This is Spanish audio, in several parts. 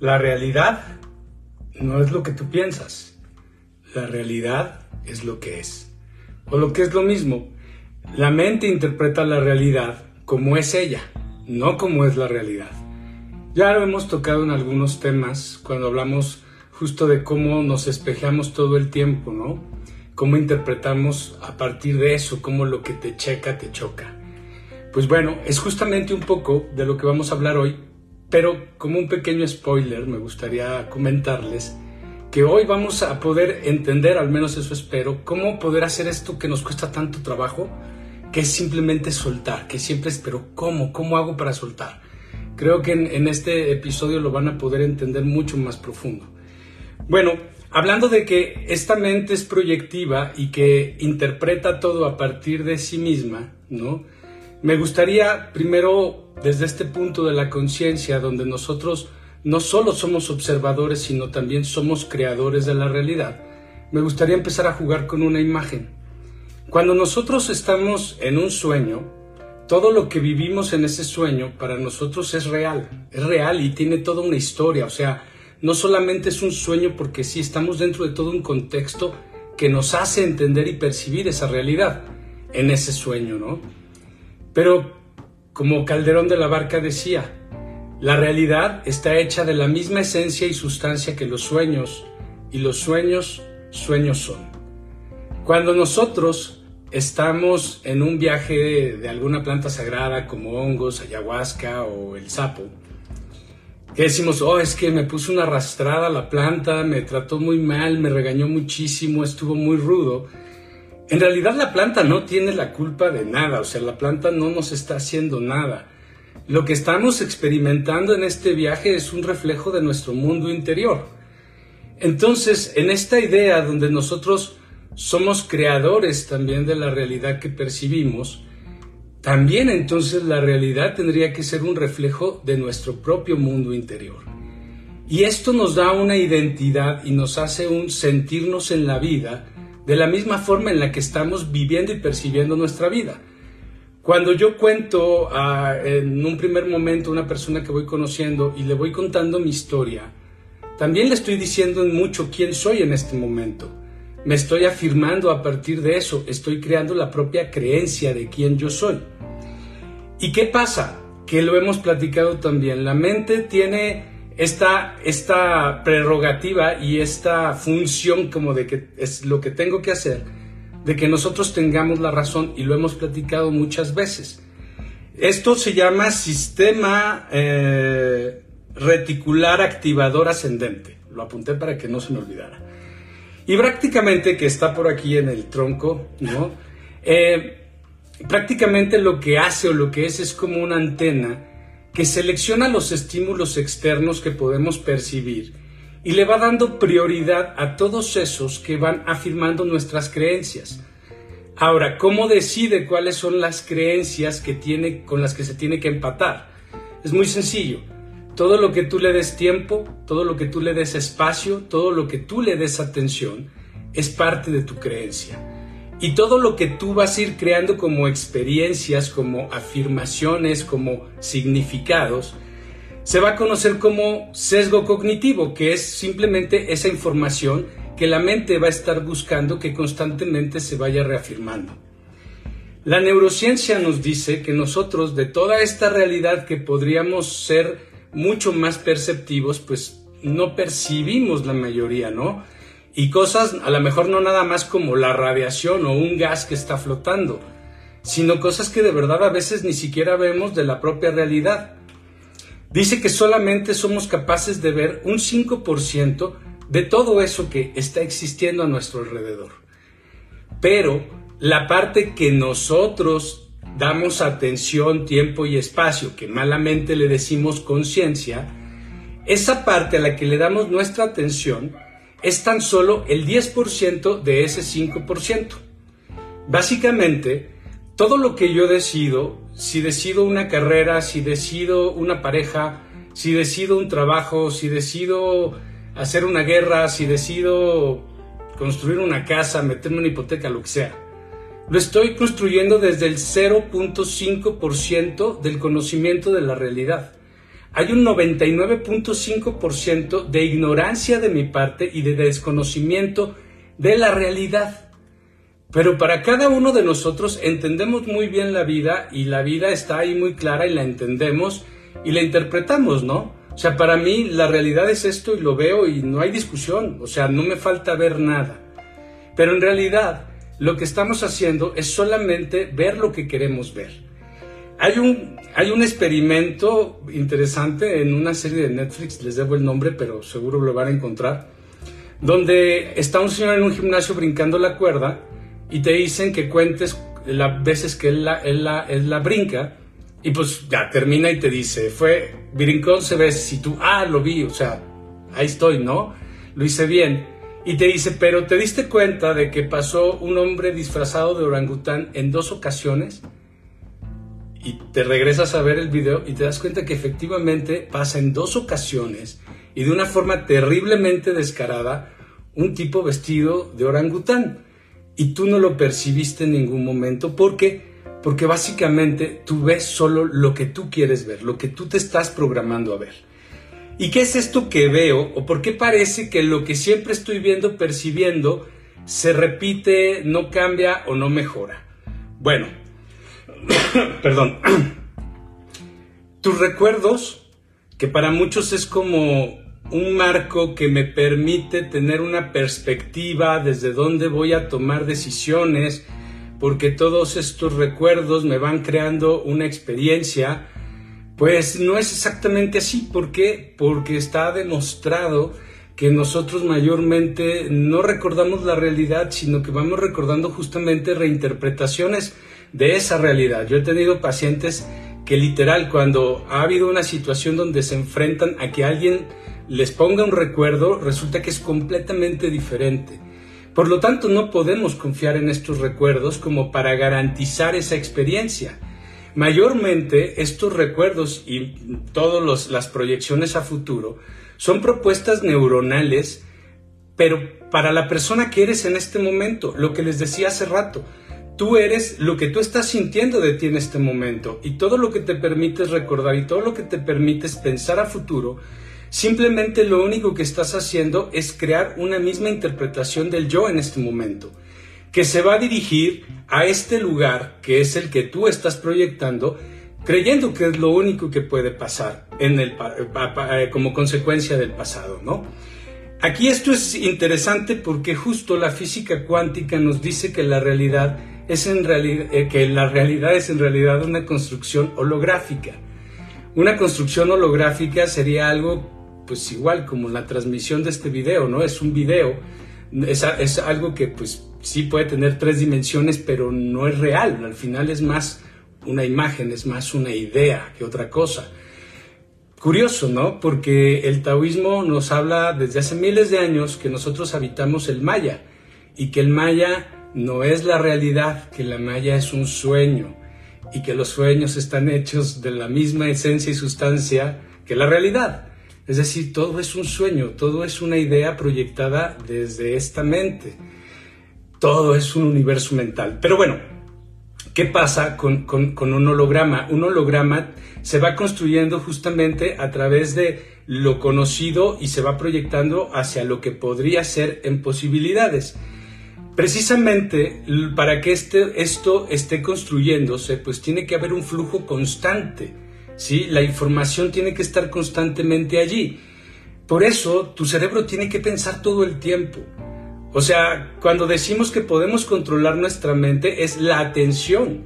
La realidad no es lo que tú piensas. La realidad es lo que es. O lo que es lo mismo, la mente interpreta la realidad como es ella, no como es la realidad. Ya lo hemos tocado en algunos temas cuando hablamos justo de cómo nos espejamos todo el tiempo, ¿no? Cómo interpretamos a partir de eso, cómo lo que te checa te choca. Pues bueno, es justamente un poco de lo que vamos a hablar hoy, pero como un pequeño spoiler me gustaría comentarles que hoy vamos a poder entender, al menos eso espero, cómo poder hacer esto que nos cuesta tanto trabajo, que es simplemente soltar, que siempre es, pero ¿cómo? ¿Cómo hago para soltar? Creo que en este episodio lo van a poder entender mucho más profundo. Bueno, hablando de que esta mente es proyectiva y que interpreta todo a partir de sí misma, ¿no? Me gustaría primero, desde este punto de la conciencia, donde nosotros no solo somos observadores, sino también somos creadores de la realidad, me gustaría empezar a jugar con una imagen. Cuando nosotros estamos en un sueño, todo lo que vivimos en ese sueño para nosotros es real, es real y tiene toda una historia, o sea, no solamente es un sueño porque sí estamos dentro de todo un contexto que nos hace entender y percibir esa realidad en ese sueño, ¿no? Pero como Calderón de la Barca decía, la realidad está hecha de la misma esencia y sustancia que los sueños, y los sueños, sueños son. Cuando nosotros estamos en un viaje de, alguna planta sagrada como hongos, ayahuasca o el sapo, que decimos, oh, es que me puso una arrastrada la planta, me trató muy mal, me regañó muchísimo, estuvo muy rudo. En realidad la planta no tiene la culpa de nada, o sea, la planta no nos está haciendo nada. Lo que estamos experimentando en este viaje es un reflejo de nuestro mundo interior. Entonces, en esta idea donde nosotros somos creadores también de la realidad que percibimos, también entonces la realidad tendría que ser un reflejo de nuestro propio mundo interior. Y esto nos da una identidad y nos hace un sentirnos en la vida de la misma forma en la que estamos viviendo y percibiendo nuestra vida. Cuando yo cuento en un primer momento a una persona que voy conociendo y le voy contando mi historia, también le estoy diciendo en mucho quién soy en este momento. Me estoy afirmando a partir de eso, estoy creando la propia creencia de quién yo soy. ¿Y qué pasa? Que lo hemos platicado también. La mente tiene esta, esta prerrogativa y esta función como de que es lo que tengo que hacer, de que nosotros tengamos la razón y lo hemos platicado muchas veces. Esto se llama sistema eh, reticular activador ascendente. Lo apunté para que no se me olvidara. Y prácticamente que está por aquí en el tronco, ¿no? Eh, prácticamente lo que hace o lo que es es como una antena que selecciona los estímulos externos que podemos percibir y le va dando prioridad a todos esos que van afirmando nuestras creencias. Ahora, ¿cómo decide cuáles son las creencias que tiene, con las que se tiene que empatar? Es muy sencillo todo lo que tú le des tiempo, todo lo que tú le des espacio, todo lo que tú le des atención, es parte de tu creencia. Y todo lo que tú vas a ir creando como experiencias, como afirmaciones, como significados, se va a conocer como sesgo cognitivo, que es simplemente esa información que la mente va a estar buscando que constantemente se vaya reafirmando. La neurociencia nos dice que nosotros de toda esta realidad que podríamos ser mucho más perceptivos, pues no percibimos la mayoría, ¿no? Y cosas a lo mejor no nada más como la radiación o un gas que está flotando, sino cosas que de verdad a veces ni siquiera vemos de la propia realidad. Dice que solamente somos capaces de ver un 5% de todo eso que está existiendo a nuestro alrededor. Pero la parte que nosotros damos atención, tiempo y espacio, que malamente le decimos conciencia, esa parte a la que le damos nuestra atención es tan solo el 10% de ese 5%. Básicamente, todo lo que yo decido, si decido una carrera, si decido una pareja, si decido un trabajo, si decido hacer una guerra, si decido construir una casa, meterme una hipoteca, lo que sea, lo estoy construyendo desde el 0.5% del conocimiento de la realidad. Hay un 99.5% de ignorancia de mi parte y de desconocimiento de la realidad. Pero para cada uno de nosotros entendemos muy bien la vida y la vida está ahí muy clara y la entendemos y la interpretamos, ¿no? O sea, para mí la realidad es esto y lo veo y no hay discusión, o sea, no me falta ver nada. Pero en realidad lo que estamos haciendo es solamente ver lo que queremos ver. Hay un, hay un experimento interesante en una serie de Netflix, les debo el nombre, pero seguro lo van a encontrar, donde está un señor en un gimnasio brincando la cuerda y te dicen que cuentes las veces que él la, él la, él la brinca y pues ya termina y te dice, fue, brincó 11 veces y tú, ah, lo vi, o sea, ahí estoy, ¿no? Lo hice bien. Y te dice, pero ¿te diste cuenta de que pasó un hombre disfrazado de orangután en dos ocasiones? Y te regresas a ver el video y te das cuenta que efectivamente pasa en dos ocasiones y de una forma terriblemente descarada un tipo vestido de orangután. Y tú no lo percibiste en ningún momento porque porque básicamente tú ves solo lo que tú quieres ver, lo que tú te estás programando a ver. ¿Y qué es esto que veo? ¿O por qué parece que lo que siempre estoy viendo, percibiendo, se repite, no cambia o no mejora? Bueno, perdón. Tus recuerdos, que para muchos es como un marco que me permite tener una perspectiva desde donde voy a tomar decisiones, porque todos estos recuerdos me van creando una experiencia, pues no es exactamente así. ¿Por qué? Porque está demostrado que nosotros mayormente no recordamos la realidad, sino que vamos recordando justamente reinterpretaciones de esa realidad. Yo he tenido pacientes que literal cuando ha habido una situación donde se enfrentan a que alguien les ponga un recuerdo, resulta que es completamente diferente. Por lo tanto, no podemos confiar en estos recuerdos como para garantizar esa experiencia. Mayormente, estos recuerdos y todas las proyecciones a futuro son propuestas neuronales, pero para la persona que eres en este momento, lo que les decía hace rato, tú eres lo que tú estás sintiendo de ti en este momento y todo lo que te permites recordar y todo lo que te permites pensar a futuro Simplemente lo único que estás haciendo es crear una misma interpretación del yo en este momento, que se va a dirigir a este lugar que es el que tú estás proyectando, creyendo que es lo único que puede pasar en el, eh, como consecuencia del pasado, ¿no? Aquí esto es interesante porque justo la física cuántica nos dice que la realidad es en realidad, eh, que la realidad es en realidad una construcción holográfica. Una construcción holográfica sería algo pues igual como la transmisión de este video, ¿no? Es un video, es, es, algo que pues sí puede tener tres dimensiones, pero no es real, al final es más una imagen, es más una idea que otra cosa. Curioso, ¿no? Porque el taoísmo nos habla desde hace miles de años que nosotros habitamos el maya y que el maya no es la realidad, que la maya es un sueño y que los sueños están hechos de la misma esencia y sustancia que la realidad. Es decir, todo es un sueño, todo es una idea proyectada desde esta mente. Todo es un universo mental. Pero bueno, ¿qué pasa con, un holograma? Un holograma se va construyendo justamente a través de lo conocido y se va proyectando hacia lo que podría ser en posibilidades. Precisamente para que este, esto esté construyéndose, pues tiene que haber un flujo constante ¿sí? La información tiene que estar constantemente allí. Por eso tu cerebro tiene que pensar todo el tiempo. O sea, cuando decimos que podemos controlar nuestra mente es la atención.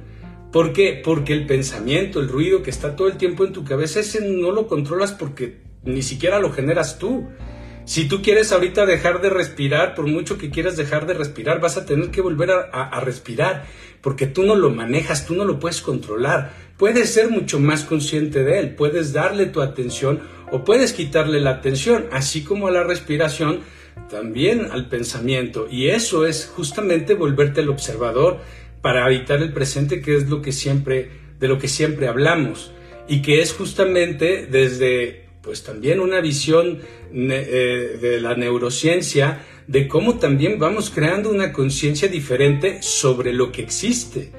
¿Por qué? Porque el pensamiento, el ruido que está todo el tiempo en tu cabeza, ese no lo controlas porque ni siquiera lo generas tú. Si tú quieres ahorita dejar de respirar, por mucho que quieras dejar de respirar, vas a tener que volver a, respirar, porque tú no lo manejas, tú no lo puedes controlar puedes ser mucho más consciente de él, puedes darle tu atención o puedes quitarle la atención, así como a la respiración, también al pensamiento. Y eso es justamente volverte el observador para habitar el presente, que es lo que siempre, de lo que siempre hablamos. Y que es justamente desde, pues también una visión eh, de la neurociencia, de cómo también vamos creando una conciencia diferente sobre lo que existe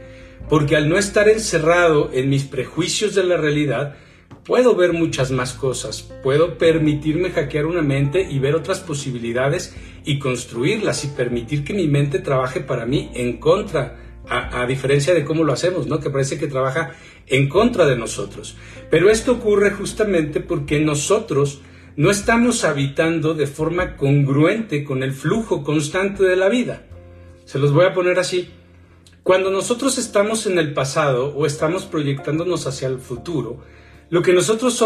porque al no estar encerrado en mis prejuicios de la realidad, puedo ver muchas más cosas, puedo permitirme hackear una mente y ver otras posibilidades y construirlas y permitir que mi mente trabaje para mí en contra, a, diferencia de cómo lo hacemos, ¿no? Que parece que trabaja en contra de nosotros. Pero esto ocurre justamente porque nosotros no estamos habitando de forma congruente con el flujo constante de la vida. Se los voy a poner así. Cuando nosotros estamos en el pasado o estamos proyectándonos hacia el futuro, lo que nosotros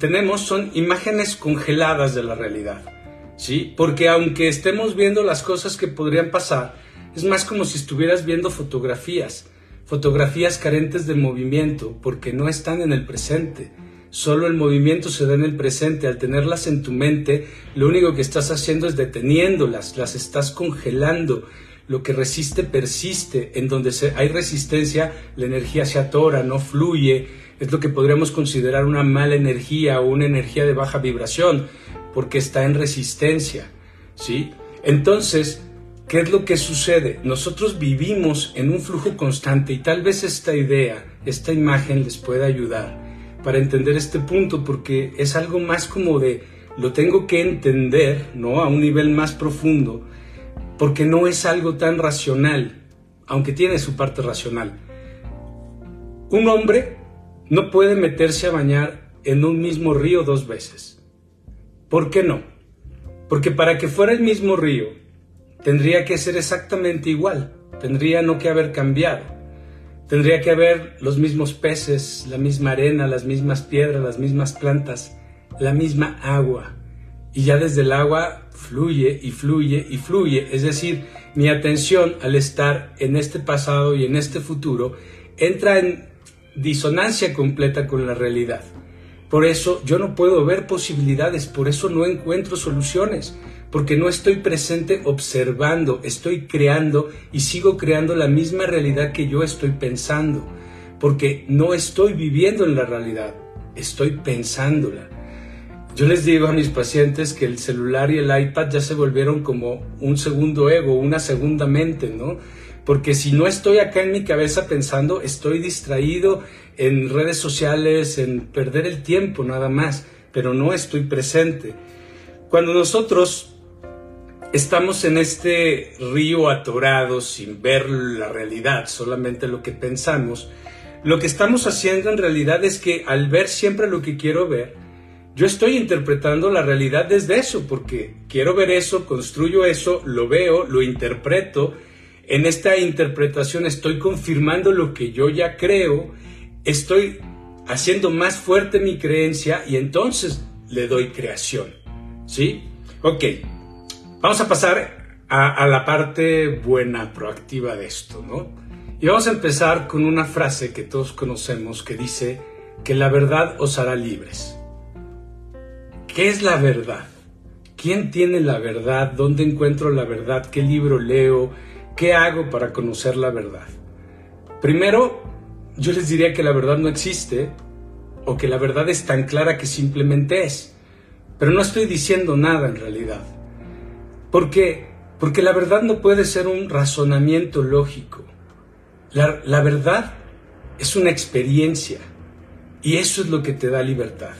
tenemos son imágenes congeladas de la realidad. ¿sí? Porque aunque estemos viendo las cosas que podrían pasar, es más como si estuvieras viendo fotografías, fotografías carentes de movimiento, porque no están en el presente. Solo el movimiento se da en el presente. Al tenerlas en tu mente, lo único que estás haciendo es deteniéndolas, las estás congelando lo que resiste persiste, en donde hay resistencia, la energía se atora, no fluye, es lo que podríamos considerar una mala energía o una energía de baja vibración, porque está en resistencia, ¿sí? Entonces, ¿qué es lo que sucede? Nosotros vivimos en un flujo constante y tal vez esta idea, esta imagen les pueda ayudar para entender este punto, porque es algo más como de, lo tengo que entender, ¿no? A un nivel más profundo, porque no es algo tan racional, aunque tiene su parte racional. Un hombre no puede meterse a bañar en un mismo río dos veces. ¿Por qué no? Porque para que fuera el mismo río, tendría que ser exactamente igual, tendría no que haber cambiado. Tendría que haber los mismos peces, la misma arena, las mismas piedras, las mismas plantas, la misma agua. Y ya desde el agua fluye y fluye y fluye. Es decir, mi atención al estar en este pasado y en este futuro entra en disonancia completa con la realidad. Por eso yo no puedo ver posibilidades, por eso no encuentro soluciones, porque no estoy presente observando, estoy creando y sigo creando la misma realidad que yo estoy pensando, porque no estoy viviendo en la realidad, estoy pensándola. Yo les digo a mis pacientes que el celular y el iPad ya se volvieron como un segundo ego, una segunda mente, ¿no? Porque si no estoy acá en mi cabeza pensando, estoy distraído en redes sociales, en perder el tiempo nada más, pero no estoy presente. Cuando nosotros estamos en este río atorado sin ver la realidad, solamente lo que pensamos, lo que estamos haciendo en realidad es que al ver siempre lo que quiero ver, yo estoy interpretando la realidad desde eso, porque quiero ver eso, construyo eso, lo veo, lo interpreto. En esta interpretación estoy confirmando lo que yo ya creo, estoy haciendo más fuerte mi creencia y entonces le doy creación. ¿Sí? Ok, vamos a pasar a, la parte buena, proactiva de esto, ¿no? Y vamos a empezar con una frase que todos conocemos que dice que la verdad os hará libres. ¿Qué es la verdad? ¿Quién tiene la verdad? ¿Dónde encuentro la verdad? ¿Qué libro leo? ¿Qué hago para conocer la verdad? Primero, yo les diría que la verdad no existe o que la verdad es tan clara que simplemente es. Pero no estoy diciendo nada en realidad. ¿Por qué? Porque la verdad no puede ser un razonamiento lógico. La, la verdad es una experiencia y eso es lo que te da libertad.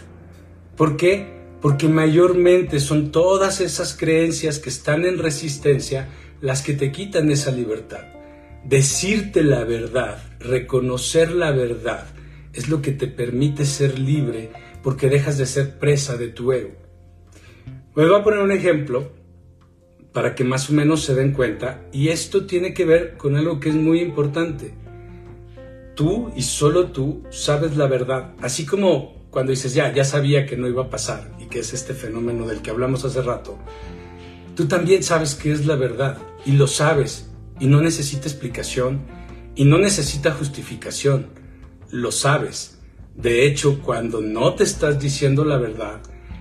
¿Por qué? porque mayormente son todas esas creencias que están en resistencia las que te quitan esa libertad. Decirte la verdad, reconocer la verdad, es lo que te permite ser libre porque dejas de ser presa de tu ego. Me voy a poner un ejemplo para que más o menos se den cuenta y esto tiene que ver con algo que es muy importante. Tú y solo tú sabes la verdad, así como cuando dices, ya, ya sabía que no iba a pasar, y que es este fenómeno del que hablamos hace rato, tú también sabes que es la verdad, y lo sabes, y no necesita explicación, y no necesita justificación, lo sabes. De hecho, cuando no te estás diciendo la verdad,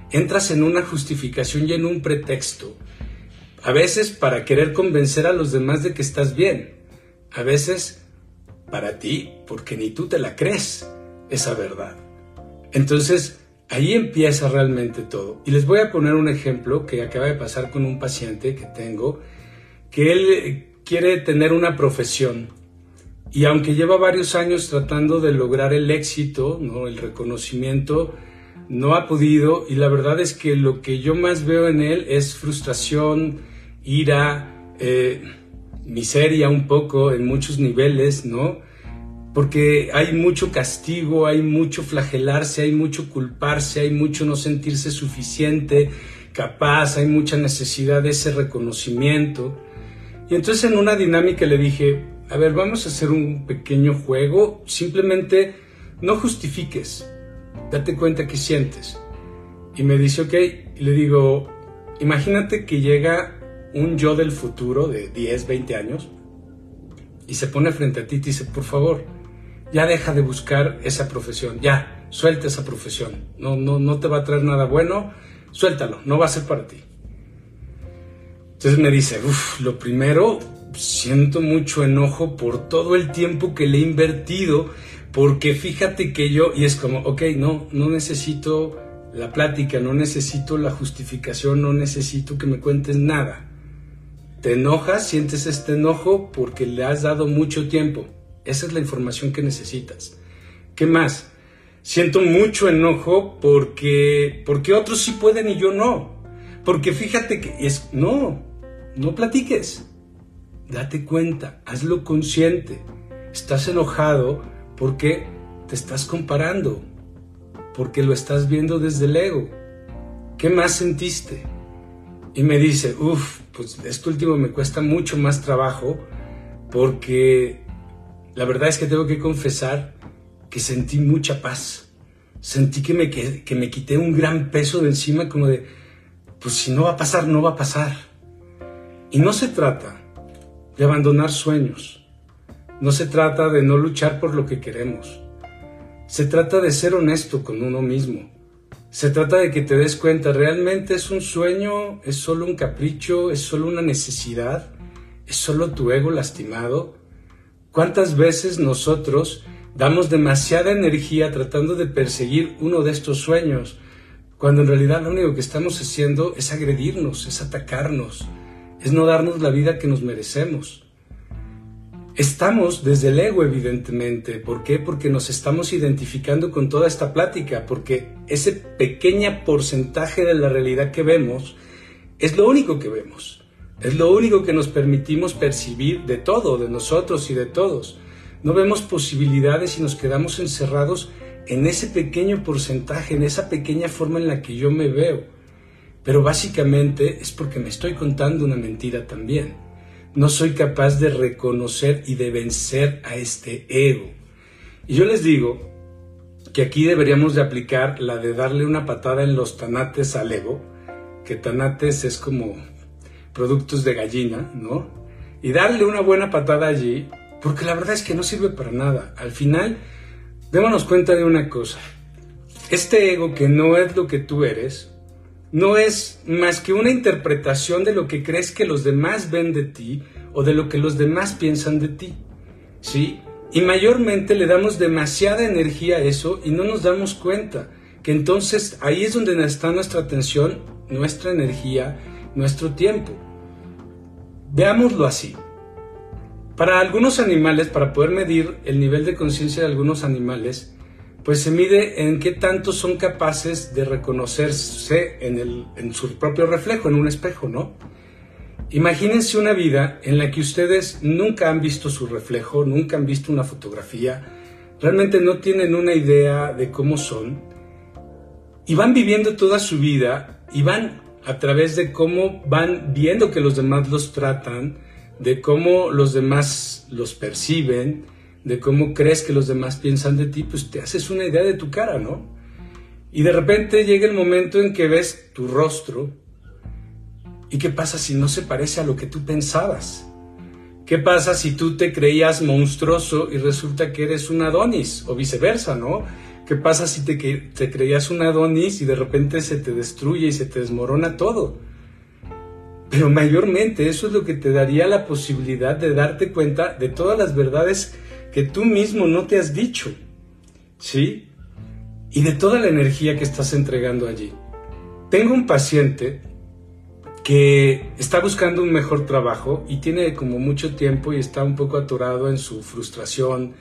entras en una justificación y en un pretexto, a veces para querer convencer a los demás de que estás bien, a veces para ti, porque ni tú te la crees, esa verdad. Entonces, ahí empieza realmente todo. Y les voy a poner un ejemplo que acaba de pasar con un paciente que tengo, que él quiere tener una profesión y aunque lleva varios años tratando de lograr el éxito, ¿no? el reconocimiento, no ha podido y la verdad es que lo que yo más veo en él es frustración, ira, eh, miseria un poco en muchos niveles, ¿no? Porque hay mucho castigo, hay mucho flagelarse, hay mucho culparse, hay mucho no sentirse suficiente, capaz, hay mucha necesidad de ese reconocimiento. Y entonces en una dinámica le dije, a ver, vamos a hacer un pequeño juego, simplemente no justifiques, date cuenta que sientes. Y me dice, ok, le digo, imagínate que llega un yo del futuro de 10, 20 años y se pone frente a ti y te dice, por favor, ya deja de buscar esa profesión, ya, suelta esa profesión, no, no, no te va a traer nada bueno, suéltalo, no va a ser para ti. Entonces me dice, uff, lo primero, siento mucho enojo por todo el tiempo que le he invertido, porque fíjate que yo, y es como, ok, no, no necesito la plática, no necesito la justificación, no necesito que me cuentes nada. Te enojas, sientes este enojo porque le has dado mucho tiempo. Esa es la información que necesitas. ¿Qué más? Siento mucho enojo porque, porque otros sí pueden y yo no. Porque fíjate que es, no, no platiques date cuenta, hazlo consciente. Estás enojado porque te estás comparando, porque lo estás viendo desde el ego. ¿Qué más sentiste? Y me dice, uff, pues esto último me cuesta mucho más trabajo porque la verdad es que tengo que confesar que sentí mucha paz. Sentí que me, que me quité un gran peso de encima como de, pues si no va a pasar, no va a pasar. Y no se trata de abandonar sueños. No se trata de no luchar por lo que queremos. Se trata de ser honesto con uno mismo. Se trata de que te des cuenta, realmente es un sueño, es solo un capricho, es solo una necesidad, es solo tu ego lastimado. ¿Cuántas veces nosotros damos demasiada energía tratando de perseguir uno de estos sueños, cuando en realidad lo único que estamos haciendo es agredirnos, es atacarnos, es no darnos la vida que nos merecemos. Estamos desde el ego, evidentemente. ¿Por qué? Porque nos estamos identificando con toda esta plática, porque ese pequeño porcentaje de la realidad que vemos es lo único que vemos. Es lo único que nos permitimos percibir de todo, de nosotros y de todos. No vemos posibilidades y nos quedamos encerrados en ese pequeño porcentaje, en esa pequeña forma en la que yo me veo. Pero básicamente es porque me estoy contando una mentira también. No soy capaz de reconocer y de vencer a este ego. Y yo les digo que aquí deberíamos de aplicar la de darle una patada en los tanates al ego, que tanates es como productos de gallina, ¿no? Y darle una buena patada allí, porque la verdad es que no sirve para nada. Al final, démonos cuenta de una cosa. Este ego que no es lo que tú eres, no es más que una interpretación de lo que crees que los demás ven de ti o de lo que los demás piensan de ti. ¿Sí? Y mayormente le damos demasiada energía a eso y no nos damos cuenta que entonces ahí es donde está nuestra atención, nuestra energía, nuestro tiempo. Veámoslo así. Para algunos animales, para poder medir el nivel de conciencia de algunos animales, pues se mide en qué tanto son capaces de reconocerse en, el, en su propio reflejo, en un espejo, ¿no? Imagínense una vida en la que ustedes nunca han visto su reflejo, nunca han visto una fotografía, realmente no tienen una idea de cómo son, y van viviendo toda su vida y van a través de cómo van viendo que los demás los tratan, de cómo los demás los perciben, de cómo crees que los demás piensan de ti, pues te haces una idea de tu cara, ¿no? Y de repente llega el momento en que ves tu rostro y qué pasa si no se parece a lo que tú pensabas. ¿Qué pasa si tú te creías monstruoso y resulta que eres un Adonis o viceversa, ¿no? ¿Qué pasa si te, te creías un Adonis y de repente se te destruye y se te desmorona todo? Pero mayormente eso es lo que te daría la posibilidad de darte cuenta de todas las verdades que tú mismo no te has dicho, ¿sí? Y de toda la energía que estás entregando allí. Tengo un paciente que está buscando un mejor trabajo y tiene como mucho tiempo y está un poco atorado en su frustración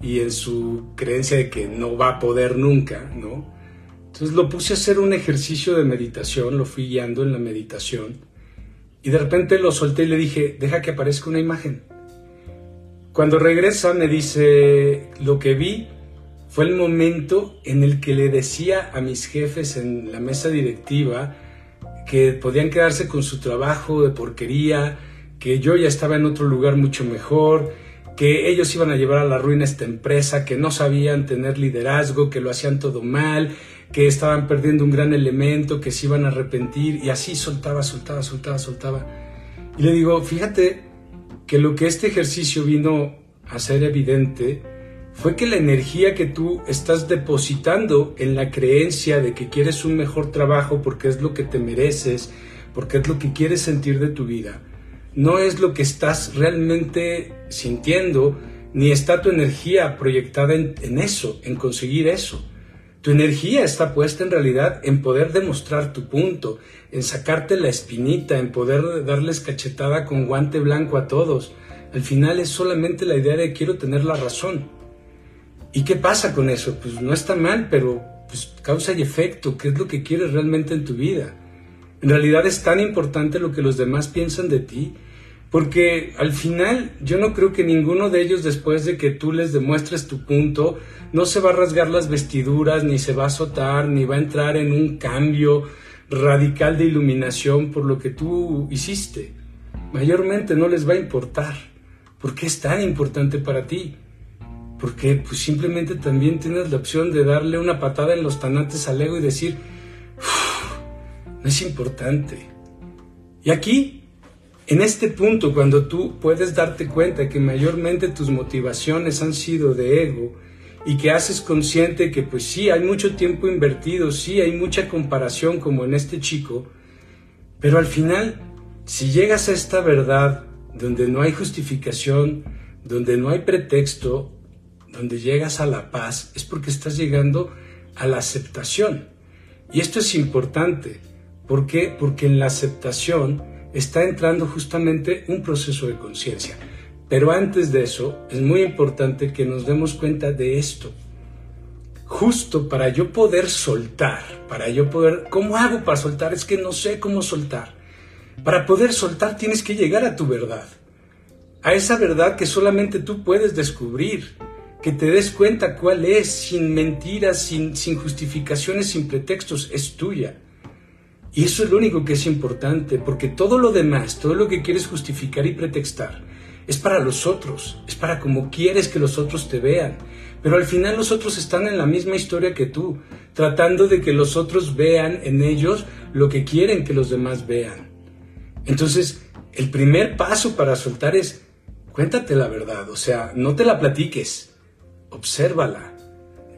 y en su creencia de que no va a poder nunca, ¿no? Entonces lo puse a hacer un ejercicio de meditación, lo fui guiando en la meditación y de repente lo solté y le dije, deja que aparezca una imagen. Cuando regresa me dice, lo que vi fue el momento en el que le decía a mis jefes en la mesa directiva que podían quedarse con su trabajo de porquería, que yo ya estaba en otro lugar mucho mejor, que ellos iban a llevar a la ruina esta empresa, que no sabían tener liderazgo, que lo hacían todo mal, que estaban perdiendo un gran elemento, que se iban a arrepentir, y así soltaba, soltaba, soltaba, soltaba. Y le digo, fíjate que lo que este ejercicio vino a ser evidente fue que la energía que tú estás depositando en la creencia de que quieres un mejor trabajo porque es lo que te mereces, porque es lo que quieres sentir de tu vida, no es lo que estás realmente sintiendo, ni está tu energía proyectada en, eso, en conseguir eso. Tu energía está puesta en realidad en poder demostrar tu punto, en sacarte la espinita, en poder darles cachetada con guante blanco a todos. Al final es solamente la idea de quiero tener la razón. ¿Y qué pasa con eso? Pues no está mal, pero pues, causa y efecto. ¿Qué es lo que quieres realmente en tu vida? En realidad es tan importante lo que los demás piensan de ti, porque al final yo no creo que ninguno de ellos después de que tú les demuestres tu punto, no se va a rasgar las vestiduras, ni se va a azotar, ni va a entrar en un cambio radical de iluminación por lo que tú hiciste. Mayormente no les va a importar. ¿Por qué es tan importante para ti? Porque pues simplemente también tienes la opción de darle una patada en los tanates al ego y decir, no es importante. Y aquí, en este punto, cuando tú puedes darte cuenta que mayormente tus motivaciones han sido de ego y que haces consciente que pues sí, hay mucho tiempo invertido, sí, hay mucha comparación como en este chico, pero al final, si llegas a esta verdad donde no hay justificación, donde no hay pretexto, donde llegas a la paz, es porque estás llegando a la aceptación. Y esto es importante ¿Por qué? Porque en la aceptación está entrando justamente un proceso de conciencia. Pero antes de eso, es muy importante que nos demos cuenta de esto. Justo para yo poder soltar, para yo poder... ¿Cómo hago para soltar? Es que no sé cómo soltar. Para poder soltar tienes que llegar a tu verdad. A esa verdad que solamente tú puedes descubrir. Que te des cuenta cuál es, sin mentiras, sin, sin justificaciones, sin pretextos, es tuya. Y eso es lo único que es importante, porque todo lo demás, todo lo que quieres justificar y pretextar, es para los otros, es para como quieres que los otros te vean. Pero al final los otros están en la misma historia que tú, tratando de que los otros vean en ellos lo que quieren que los demás vean. Entonces, el primer paso para soltar es, cuéntate la verdad, o sea, no te la platiques, obsérvala.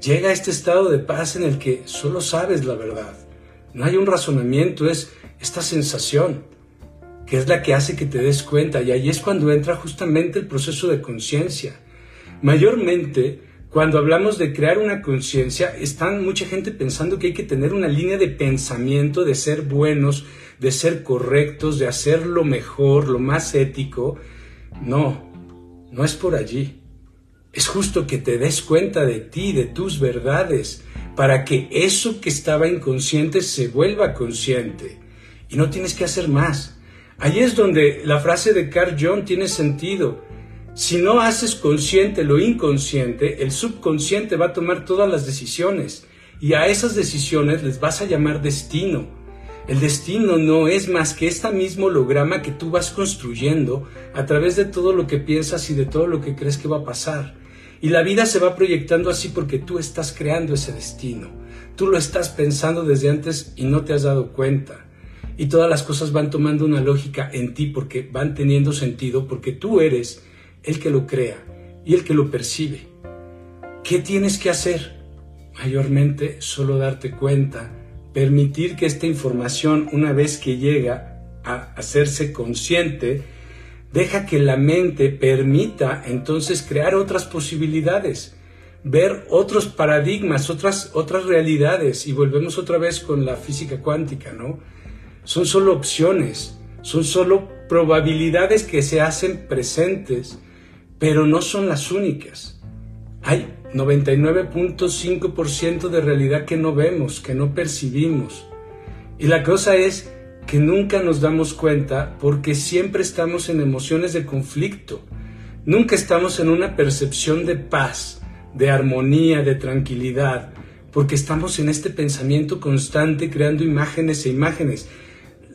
Llega a este estado de paz en el que solo sabes la verdad. No hay un razonamiento, es esta sensación que es la que hace que te des cuenta y ahí es cuando entra justamente el proceso de conciencia. Mayormente, cuando hablamos de crear una conciencia, están mucha gente pensando que hay que tener una línea de pensamiento, de ser buenos, de ser correctos, de hacer lo mejor, lo más ético. No, no es por allí. Es justo que te des cuenta de ti, de tus verdades, para que eso que estaba inconsciente se vuelva consciente. Y no tienes que hacer más. Ahí es donde la frase de Carl Jung tiene sentido. Si no haces consciente lo inconsciente, el subconsciente va a tomar todas las decisiones y a esas decisiones les vas a llamar destino. El destino no es más que este mismo holograma que tú vas construyendo a través de todo lo que piensas y de todo lo que crees que va a pasar. Y la vida se va proyectando así porque tú estás creando ese destino. Tú lo estás pensando desde antes y no te has dado cuenta. Y todas las cosas van tomando una lógica en ti porque van teniendo sentido porque tú eres el que lo crea y el que lo percibe. ¿Qué tienes que hacer? Mayormente solo darte cuenta, permitir que esta información una vez que llega a hacerse consciente, Deja que la mente permita entonces crear otras posibilidades, ver otros paradigmas, otras, otras realidades, y volvemos otra vez con la física cuántica, ¿no? son solo opciones, son solo probabilidades que se hacen presentes, pero no son las únicas. Hay 99.5% de realidad que no vemos, que no percibimos. Y la cosa es que nunca nos damos cuenta porque siempre estamos en emociones de conflicto. Nunca estamos en una percepción de paz, de armonía, de tranquilidad, porque estamos en este pensamiento constante creando imágenes e imágenes.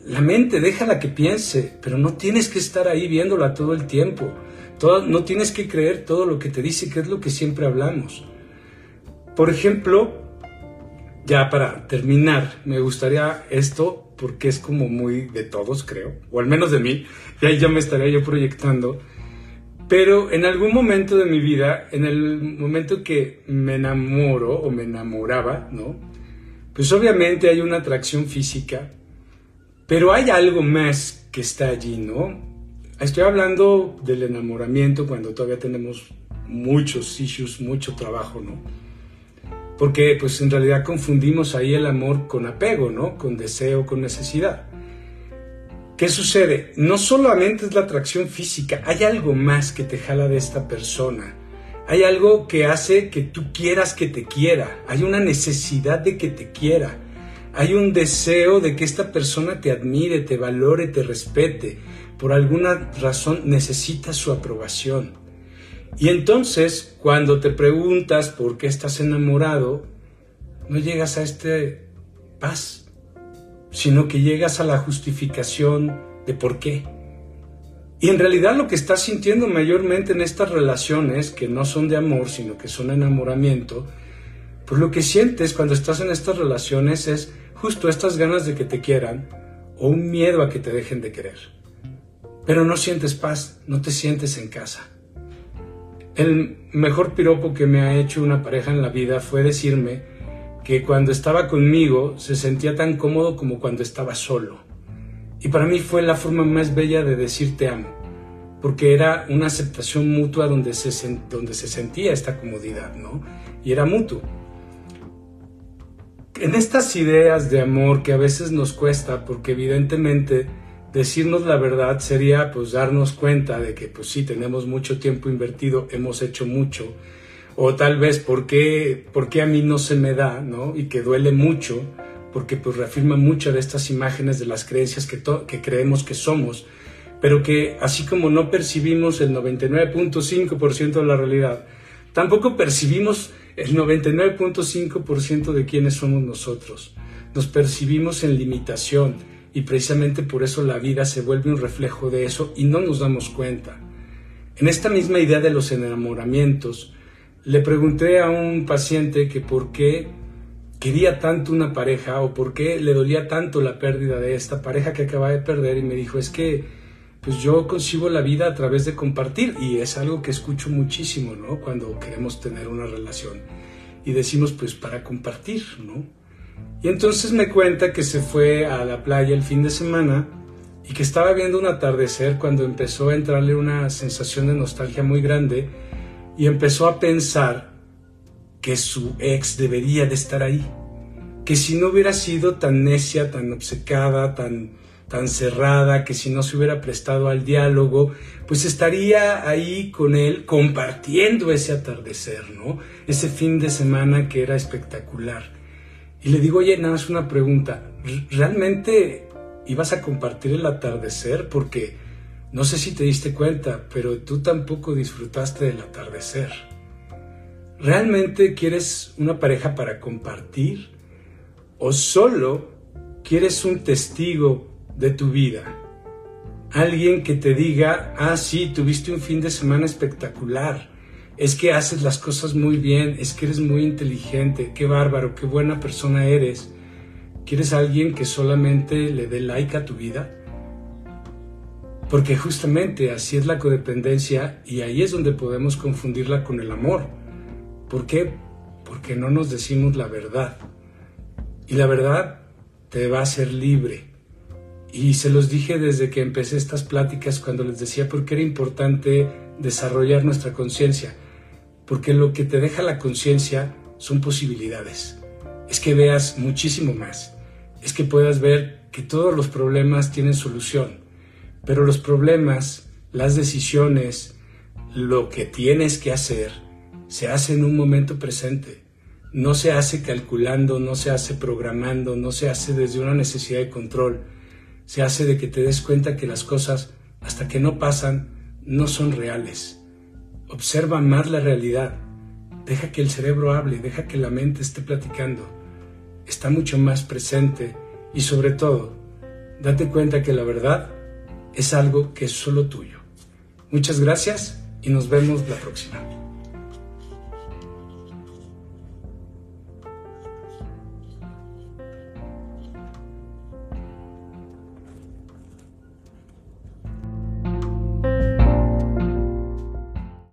La mente déjala que piense, pero no tienes que estar ahí viéndola todo el tiempo. no tienes que creer todo lo que te dice, que es lo que siempre hablamos. Por ejemplo, ya para terminar, me gustaría esto, porque es como muy de todos, creo, o al menos de mí, y ahí ya me estaría yo proyectando. Pero en algún momento de mi vida, en el momento que me enamoro o me enamoraba, ¿no? Pues obviamente hay una atracción física, pero hay algo más que está allí, ¿no? Estoy hablando del enamoramiento cuando todavía tenemos muchos issues, mucho trabajo, ¿no? Porque pues en realidad confundimos ahí el amor con apego, ¿no? Con deseo, con necesidad. ¿Qué sucede? No solamente es la atracción física, hay algo más que te jala de esta persona. Hay algo que hace que tú quieras que te quiera. Hay una necesidad de que te quiera. Hay un deseo de que esta persona te admire, te valore, te respete. Por alguna razón necesitas su aprobación. Y entonces, cuando te preguntas por qué estás enamorado, no llegas a este paz, sino que llegas a la justificación de por qué. Y en realidad lo que estás sintiendo mayormente en estas relaciones, que no son de amor, sino que son enamoramiento, pues lo que sientes cuando estás en estas relaciones es justo estas ganas de que te quieran o un miedo a que te dejen de querer. Pero no sientes paz, no te sientes en casa. El mejor piropo que me ha hecho una pareja en la vida fue decirme que cuando estaba conmigo se sentía tan cómodo como cuando estaba solo. Y para mí fue la forma más bella de decir te amo, porque era una aceptación mutua donde se, donde se sentía esta comodidad, ¿no? Y era mutuo. En estas ideas de amor que a veces nos cuesta, porque evidentemente decirnos la verdad sería pues darnos cuenta de que pues sí tenemos mucho tiempo invertido, hemos hecho mucho, o tal vez por qué, a mí no se me da, ¿no? Y que duele mucho, porque pues reafirma muchas de estas imágenes de las creencias que, que creemos que somos, pero que así como no percibimos el 99.5% de la realidad, tampoco percibimos el 99.5% de quienes somos nosotros. Nos percibimos en limitación y precisamente por eso la vida se vuelve un reflejo de eso y no nos damos cuenta. En esta misma idea de los enamoramientos, le pregunté a un paciente que por qué quería tanto una pareja o por qué le dolía tanto la pérdida de esta pareja que acaba de perder y me dijo es que pues yo concibo la vida a través de compartir y es algo que escucho muchísimo, ¿no? Cuando queremos tener una relación y decimos pues para compartir, ¿no? Y entonces me cuenta que se fue a la playa el fin de semana y que estaba viendo un atardecer cuando empezó a entrarle una sensación de nostalgia muy grande y empezó a pensar que su ex debería de estar ahí, que si no hubiera sido tan necia, tan obcecada, tan, tan cerrada, que si no se hubiera prestado al diálogo, pues estaría ahí con él compartiendo ese atardecer, ¿no? Ese fin de semana que era espectacular. Y le digo, oye, nada más una pregunta, ¿realmente ibas a compartir el atardecer? Porque no sé si te diste cuenta, pero tú tampoco disfrutaste del atardecer. ¿Realmente quieres una pareja para compartir? ¿O solo quieres un testigo de tu vida? Alguien que te diga, ah, sí, tuviste un fin de semana espectacular. Es que haces las cosas muy bien, es que eres muy inteligente, qué bárbaro, qué buena persona eres. ¿Quieres alguien que solamente le dé like a tu vida? Porque justamente así es la codependencia y ahí es donde podemos confundirla con el amor. ¿Por qué? Porque no nos decimos la verdad. Y la verdad te va a hacer libre. Y se los dije desde que empecé estas pláticas cuando les decía por qué era importante desarrollar nuestra conciencia. Porque lo que te deja la conciencia son posibilidades. Es que veas muchísimo más es que puedas ver que todos los problemas tienen solución, pero los problemas, las decisiones, lo que tienes que hacer, se hace en un momento presente. No se hace calculando, no se hace programando, no se hace desde una necesidad de control. Se hace de que te des cuenta que las cosas, hasta que no pasan, no son reales. Observa más la realidad. Deja que el cerebro hable, deja que la mente esté platicando. Está mucho más presente y sobre todo, date cuenta que la verdad es algo que es solo tuyo. Muchas gracias y nos vemos la próxima.